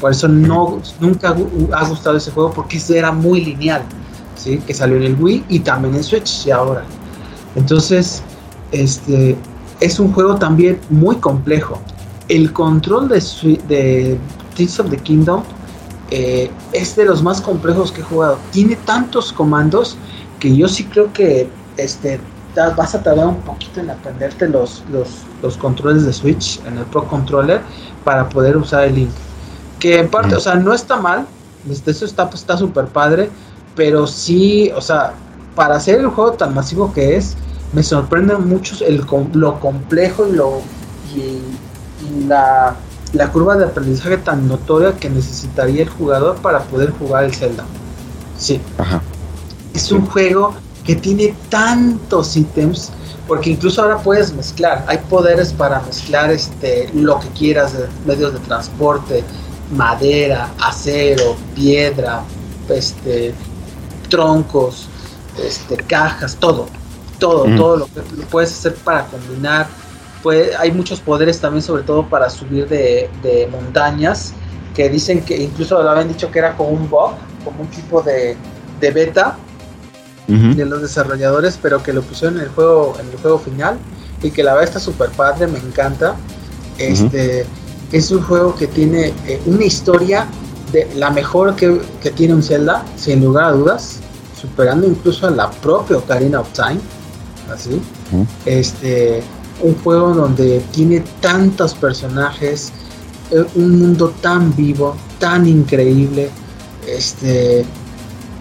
Por eso no, nunca ha gustado ese juego porque era muy lineal, ¿sí? Que salió en el Wii y también en Switch y ahora. Entonces, este, es un juego también muy complejo. El control de, Tears of the Kingdom eh, es de los más complejos que he jugado. Tiene tantos comandos que yo sí creo que este, vas a tardar un poquito en aprenderte los, los, controles de Switch en el Pro Controller para poder usar el Link. Que en parte, o sea, no está mal, este, eso está está súper padre, pero sí, o sea, para hacer el juego tan masivo que es, me sorprende mucho el, lo complejo y lo y la la curva de aprendizaje tan notoria que necesitaría el jugador para poder jugar el Zelda. Sí. Es un juego que tiene tantos ítems, porque incluso ahora puedes mezclar, hay poderes para mezclar este, lo que quieras de medios de transporte, madera, acero, piedra, este, troncos, este, cajas, todo, todo, todo lo que lo puedes hacer para combinar. Pues, hay muchos poderes también, sobre todo para subir de, montañas, que dicen que incluso lo habían dicho que era como un bug, como un tipo de, de beta de los desarrolladores, pero que lo pusieron en el juego, en el juego final y que la verdad está súper padre, me encanta. Este es un juego que tiene eh, una historia de la mejor que, que, tiene un Zelda, sin lugar a dudas, superando incluso a la propia Ocarina of Time, así. Este un juego donde tiene tantos personajes, eh, un mundo tan vivo, tan increíble, este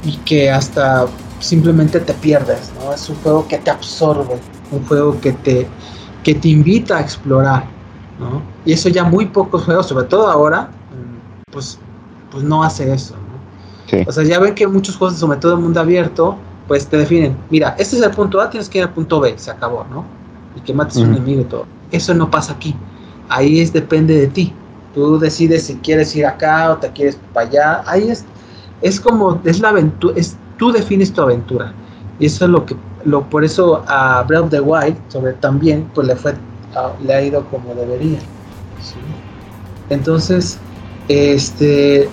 y que hasta simplemente te pierdes, ¿no? Es un juego que te absorbe, un juego que te, que te invita a explorar, ¿no? Y eso ya muy pocos juegos, sobre todo ahora, mm, pues, pues no hace eso, ¿no? O sea, ya ven que muchos juegos, sobre todo en mundo abierto, pues te definen, mira, este es el punto A, tienes que ir al punto B, se acabó, ¿no? Y que mates a un enemigo y todo. Eso no pasa aquí. Ahí es depende de ti. Tú decides si quieres ir acá o te quieres para allá. Ahí es, es como, es la aventura, es tú defines tu aventura. Y eso es lo que, lo, por eso a Breath of the Wild, sobre también, pues le fue, le ha ido como debería. Entonces, este,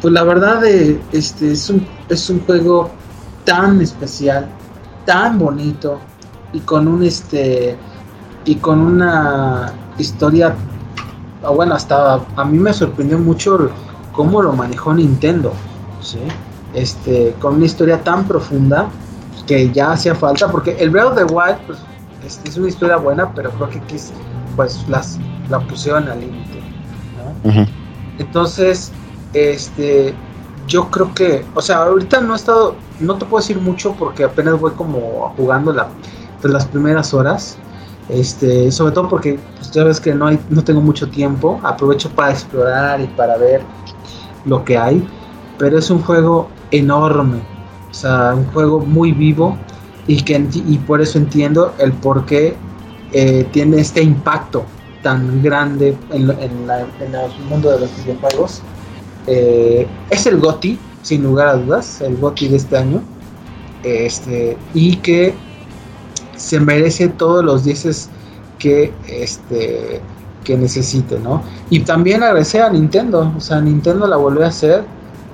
pues la verdad, eh, este, es un, es un juego tan especial, tan bonito, y con un, este, y con una historia, bueno, hasta a mí me sorprendió mucho cómo lo manejó Nintendo, ¿sí? Este, con una historia tan profunda que ya hacía falta, porque el Breath of the Wild pues, es, una historia buena, pero creo que pues las, la pusieron al límite. Entonces, este, yo creo que, o sea, ahorita no he estado, no te puedo decir mucho porque apenas voy como jugando la, pues, las primeras horas. Este, sobre todo porque pues, ya ves que no hay, no tengo mucho tiempo, aprovecho para explorar y para ver lo que hay, pero es un juego enorme, o sea, un juego muy vivo y, que, y por eso entiendo el por qué eh, tiene este impacto tan grande en, el mundo de los videojuegos. Eh, es el GOTI, sin lugar a dudas, el GOTI de este año. Este, y que se merece todos los dices que este que necesite, ¿no? Y también agradecer a Nintendo, o sea, Nintendo la volvió a hacer,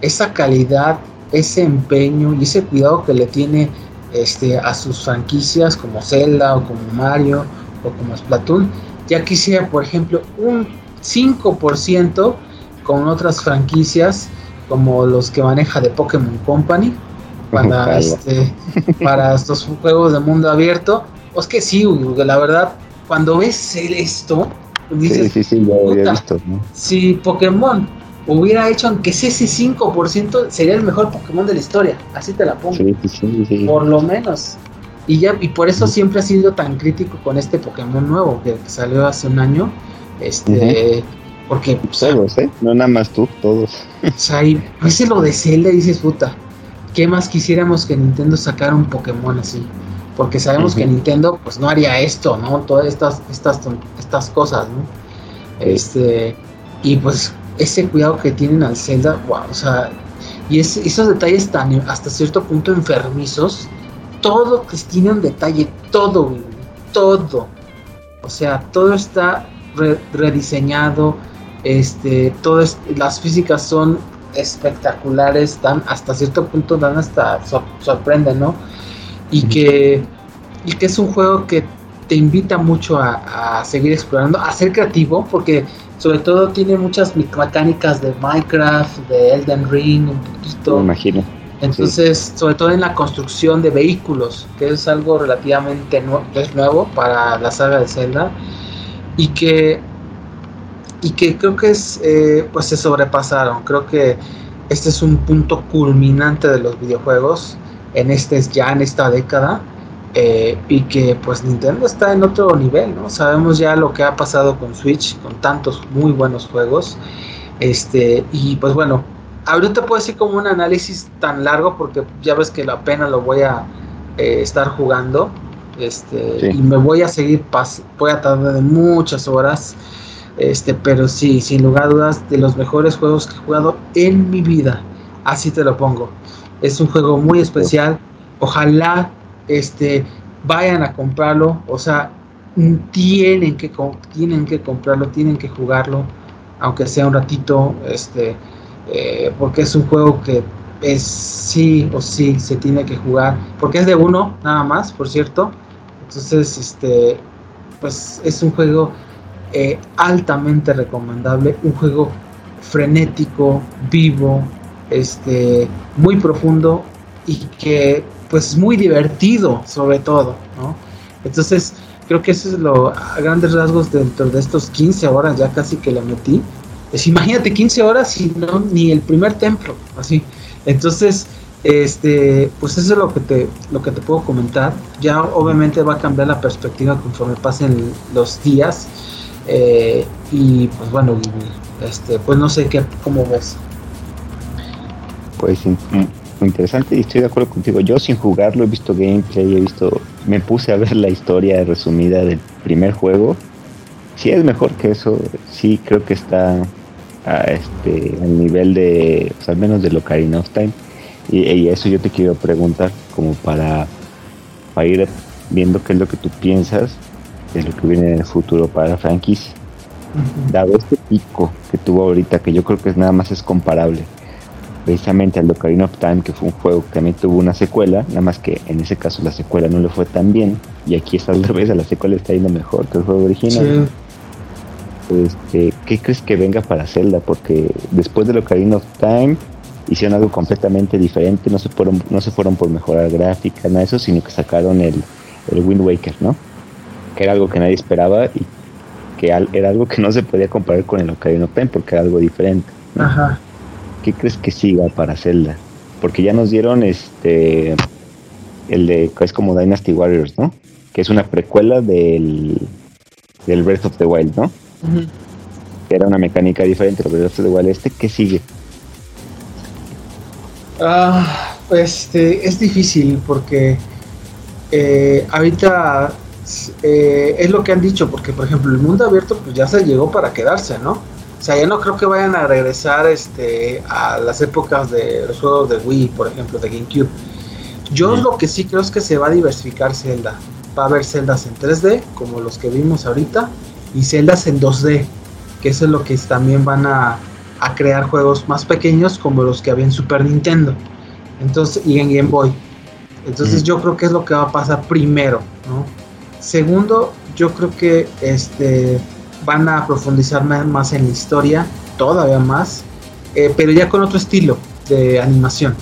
esa calidad ese empeño y ese cuidado que le tiene este, a sus franquicias como Zelda o como Mario o como Splatoon, ya quisiera, por ejemplo, un 5% con otras franquicias como los que maneja de Pokémon Company para, este, para estos juegos de mundo abierto. Pues que sí, la verdad, cuando ves esto, dices, sí, sí, sí, Pokémon hubiera hecho, aunque sea ese 5%, sería el mejor Pokémon de la historia. Así te la pongo. por lo menos. Y ya, y por eso siempre ha sido tan crítico con este Pokémon nuevo que, salió hace un año. Este. Porque. Pues, todos, ¿eh? No nada más tú, todos. O sea, y lo de Zelda y dices, puta. ¿Qué más quisiéramos que Nintendo sacara un Pokémon así? Porque sabemos que Nintendo, pues no haría esto, ¿no? Todas estas, estas, estas cosas, ¿no? Este. Y pues ese cuidado que tienen al Zelda, wow, o sea, y esos detalles tan hasta cierto punto enfermizos, todo que tiene un detalle, todo, todo. O sea, todo está rediseñado, este, todas las físicas son espectaculares, dan hasta cierto punto dan hasta sorprenden, ¿no? Y que y que es un juego que te invita mucho a, a seguir explorando, a ser creativo, porque sobre todo tiene muchas mecánicas de Minecraft, de Elden Ring, un poquito. Me imagino. Entonces, sobre todo en la construcción de vehículos, que es algo relativamente es nuevo para la saga de Zelda y que y que creo que es eh, pues se sobrepasaron. Creo que este es un punto culminante de los videojuegos en este ya en esta década eh, y que pues Nintendo está en otro nivel, ¿no? Sabemos ya lo que ha pasado con Switch, con tantos muy buenos juegos. Este, y pues bueno, ahorita puedo decir como un análisis tan largo porque ya ves que la pena lo voy a, eh, estar jugando. Este, y me voy a seguir, voy a tardar de muchas horas. Este, pero sí, sin lugar a dudas, de los mejores juegos que he jugado en mi vida. Así te lo pongo. Es un juego muy especial. Ojalá este, vayan a comprarlo. O sea, tienen que, tienen que comprarlo, tienen que jugarlo, aunque sea un ratito. Este, eh, porque es un juego que es sí o sí se tiene que jugar. Porque es de uno, nada más, por cierto. Entonces, este, pues es un juego eh, altamente recomendable, un juego frenético, vivo, este, muy profundo y que pues muy divertido sobre todo, ¿no? Entonces, creo que eso es lo a grandes rasgos dentro de estos 15 horas ya casi que le metí. Pues imagínate 15 horas y no ni el primer templo, así. Entonces, este, pues eso es lo que te lo que te puedo comentar. Ya obviamente va a cambiar la perspectiva conforme pasen los días. Eh, y pues bueno, este, pues no sé qué cómo ves. Pues muy interesante y estoy de acuerdo contigo. Yo sin jugarlo he visto gameplay, he visto, me puse a ver la historia resumida del primer juego. Si es mejor que eso, sí creo que está a este al nivel de, al menos de Ocarina of Time. Y, eso yo te quiero preguntar como para, para ir viendo qué es lo que tú piensas de lo que viene en el futuro para la franquicia. Dado este pico que tuvo ahorita, que yo creo que es nada más es comparable precisamente al Ocarina of Time, que fue un juego que también tuvo una secuela, nada más que en ese caso la secuela no le fue tan bien, y aquí está al revés, a la secuela está yendo mejor que el juego original. Este, ¿Qué crees que venga para Zelda? Porque después de Ocarina of Time hicieron algo completamente diferente, no se fueron, no se fueron por mejorar gráfica, nada de eso, sino que sacaron el, el Wind Waker, ¿no? Que era algo que nadie esperaba y que era algo que no se podía comparar con el Ocarina of Time porque era algo diferente. Ajá. ¿Qué crees que siga para Zelda? Porque ya nos dieron este el de es como Dynasty Warriors, ¿no? Que es una precuela del, del Breath of the Wild, ¿no? Que era una mecánica diferente, pero Breath of the Wild este, ¿qué sigue? Ah, pues este, es difícil porque eh, ahorita eh, es lo que han dicho, porque por ejemplo el mundo abierto pues ya se llegó para quedarse, ¿no? O sea, ya no creo que vayan a regresar este, a las épocas de los juegos de Wii, por ejemplo, de GameCube. Yo lo que sí creo es que se va a diversificar Zelda. Va a haber celdas en 3D, como los que vimos ahorita, y celdas en 2D, que eso es lo que también van a, a crear juegos más pequeños, como los que había en Super Nintendo entonces y en Game Boy. Entonces yo creo que es lo que va a pasar primero, ¿no? Segundo, yo creo que este van a profundizar más en la historia, todavía más, eh, pero ya con otro estilo de animación.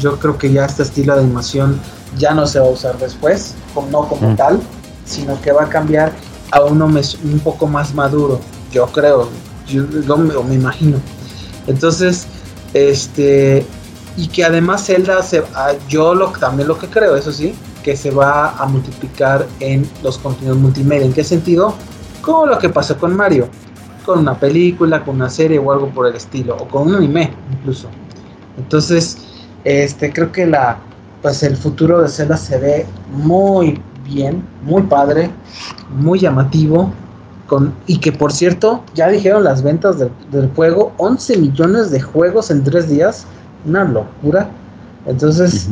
Yo creo que ya este estilo de animación ya no se va a usar después, no como mm. tal, sino que va a cambiar a uno un poco más maduro, yo creo, yo, me imagino. Entonces, este, y que además Zelda, se, ah, yo lo, también lo que creo, eso sí, que se va a multiplicar en los contenidos multimedia. ¿En qué sentido? Como lo que pasó con Mario, con una película, con una serie o algo por el estilo, o con un anime incluso. Entonces, este creo que la pues el futuro de Zelda se ve muy bien, muy padre, muy llamativo. Con, y que por cierto, ya dijeron las ventas del, juego, 11 millones de juegos en tres días, una locura. Entonces,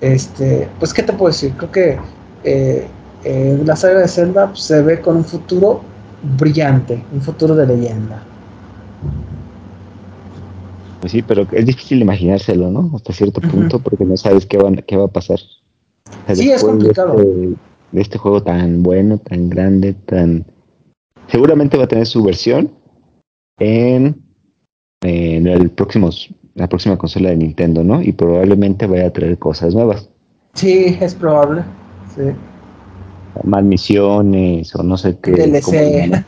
este, pues, ¿qué te puedo decir? Creo que eh, eh, la saga de Zelda pues, se ve con un futuro brillante, un futuro de leyenda. Pues sí, pero es difícil imaginárselo, ¿no? Hasta cierto punto, porque no sabes qué, van, qué va a pasar. sí, es complicado. De este, juego tan bueno, tan grande, tan... Seguramente va a tener su versión en, en el próximo, la próxima consola de Nintendo, ¿no? Y probablemente vaya a traer cosas nuevas. Sí, es probable. Sí más misiones o no sé qué. DLC.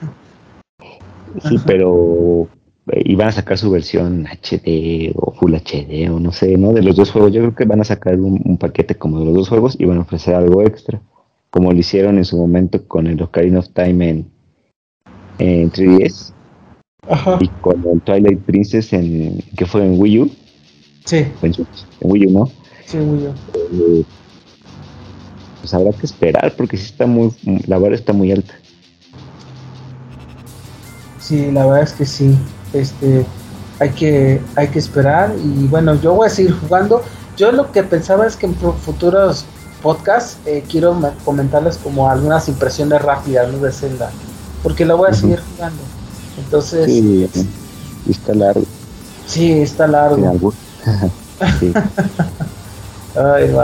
Sí, pero eh, y van a sacar su versión HD o Full HD o no sé, ¿no? De los dos juegos. Yo creo que van a sacar un, paquete como de los dos juegos y van a ofrecer algo extra, como lo hicieron en su momento con el Ocarina of Time en, en 3DS y con el Twilight Princess en que fue en Wii U. Sí. En, Wii U, ¿no? Sí, Wii U. Eh, pues habrá que esperar porque sí está muy, la vara está muy alta. Sí, la verdad es que sí. Este, hay que, hay que esperar y bueno, yo voy a seguir jugando. Yo lo que pensaba es que en futuros podcasts eh, quiero comentarles como algunas impresiones rápidas de Zelda, porque la voy a seguir jugando. Entonces, sí, está largo. Sí, está largo. Sí, Ay,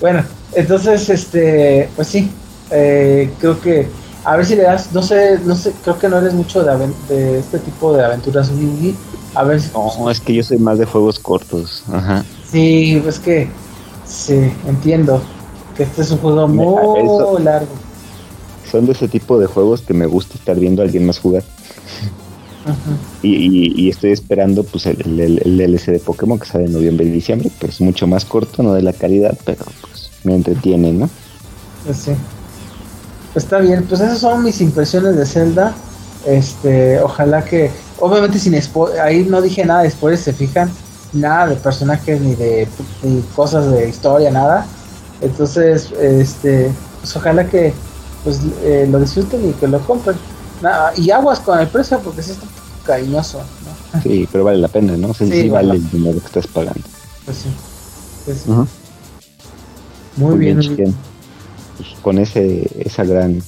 Bueno, entonces, este, pues sí, eh, creo que a ver si le das, no sé, no sé, creo que no eres mucho de, de este tipo de aventuras A ver si, No, es que yo soy más de juegos cortos. Ajá. Sí, es que sí, entiendo que este es un juego muy largo. Son de ese tipo de juegos que me gusta estar viendo a alguien más jugar. Y, estoy esperando pues el, el, DLC de Pokémon que sale en noviembre y diciembre, pues mucho más corto, no de la calidad, pero pues me entretiene, ¿no? Pues sí. Pues está bien, pues esas son mis impresiones de Zelda. Este, ojalá que, obviamente sin ahí no dije nada después, se fijan, nada de personajes ni de cosas de historia, nada. Entonces, este, pues ojalá que pues eh, lo disfruten y que lo compren. y aguas con el precio porque sí está cariñoso, ¿no? Sí, pero vale la pena, ¿no? Sí, vale, el dinero que estás pagando. Pues sí. Pues Muy, bien. bien pues con ese esa gran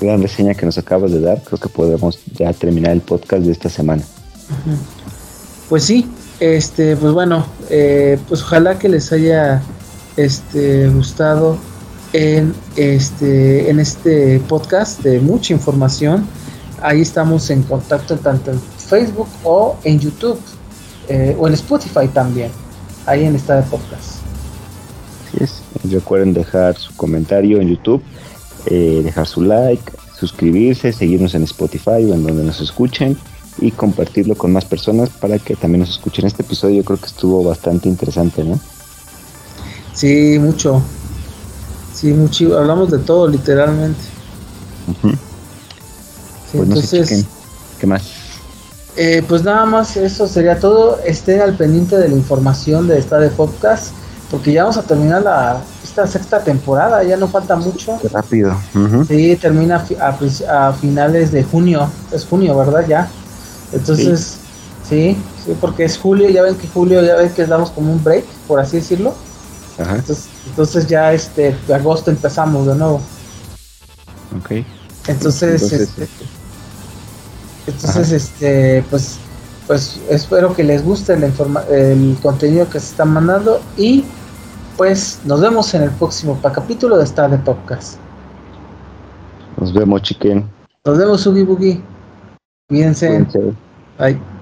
gran reseña que nos acabas de dar, creo que podemos ya terminar el podcast de esta semana. Pues sí, este, pues bueno, eh, pues ojalá que les haya este gustado en este en este podcast de mucha información. Ahí estamos en contacto tanto en Facebook o en YouTube eh, o en Spotify también. Ahí en esta podcast. Así es. Recuerden dejar su comentario en YouTube, eh, dejar su like, suscribirse, seguirnos en Spotify o en donde nos escuchen y compartirlo con más personas para que también nos escuchen. Este episodio yo creo que estuvo bastante interesante, ¿no? Sí, mucho. Sí, mucho. Hablamos de todo, literalmente. pues entonces, ¿qué más? Eh, pues nada más, eso sería todo. Estén al pendiente de la información de esta de podcast porque ya vamos a terminar la esta sexta temporada, ya no falta mucho. Qué rápido. Sí, termina a, finales de junio, es junio, ¿verdad? Ya. Entonces, sí. sí, porque es julio, ya ven que julio, ya ven que damos como un break, por así decirlo. Ajá. Entonces, entonces ya este agosto empezamos de nuevo. Ok. Entonces, entonces este, entonces este pues pues espero que les guste el, el contenido que se está mandando y pues nos vemos en el próximo capítulo de Star de Podcast. Nos vemos, chiquen. Nos vemos, Ugi Boogie. Cuídense. Bye.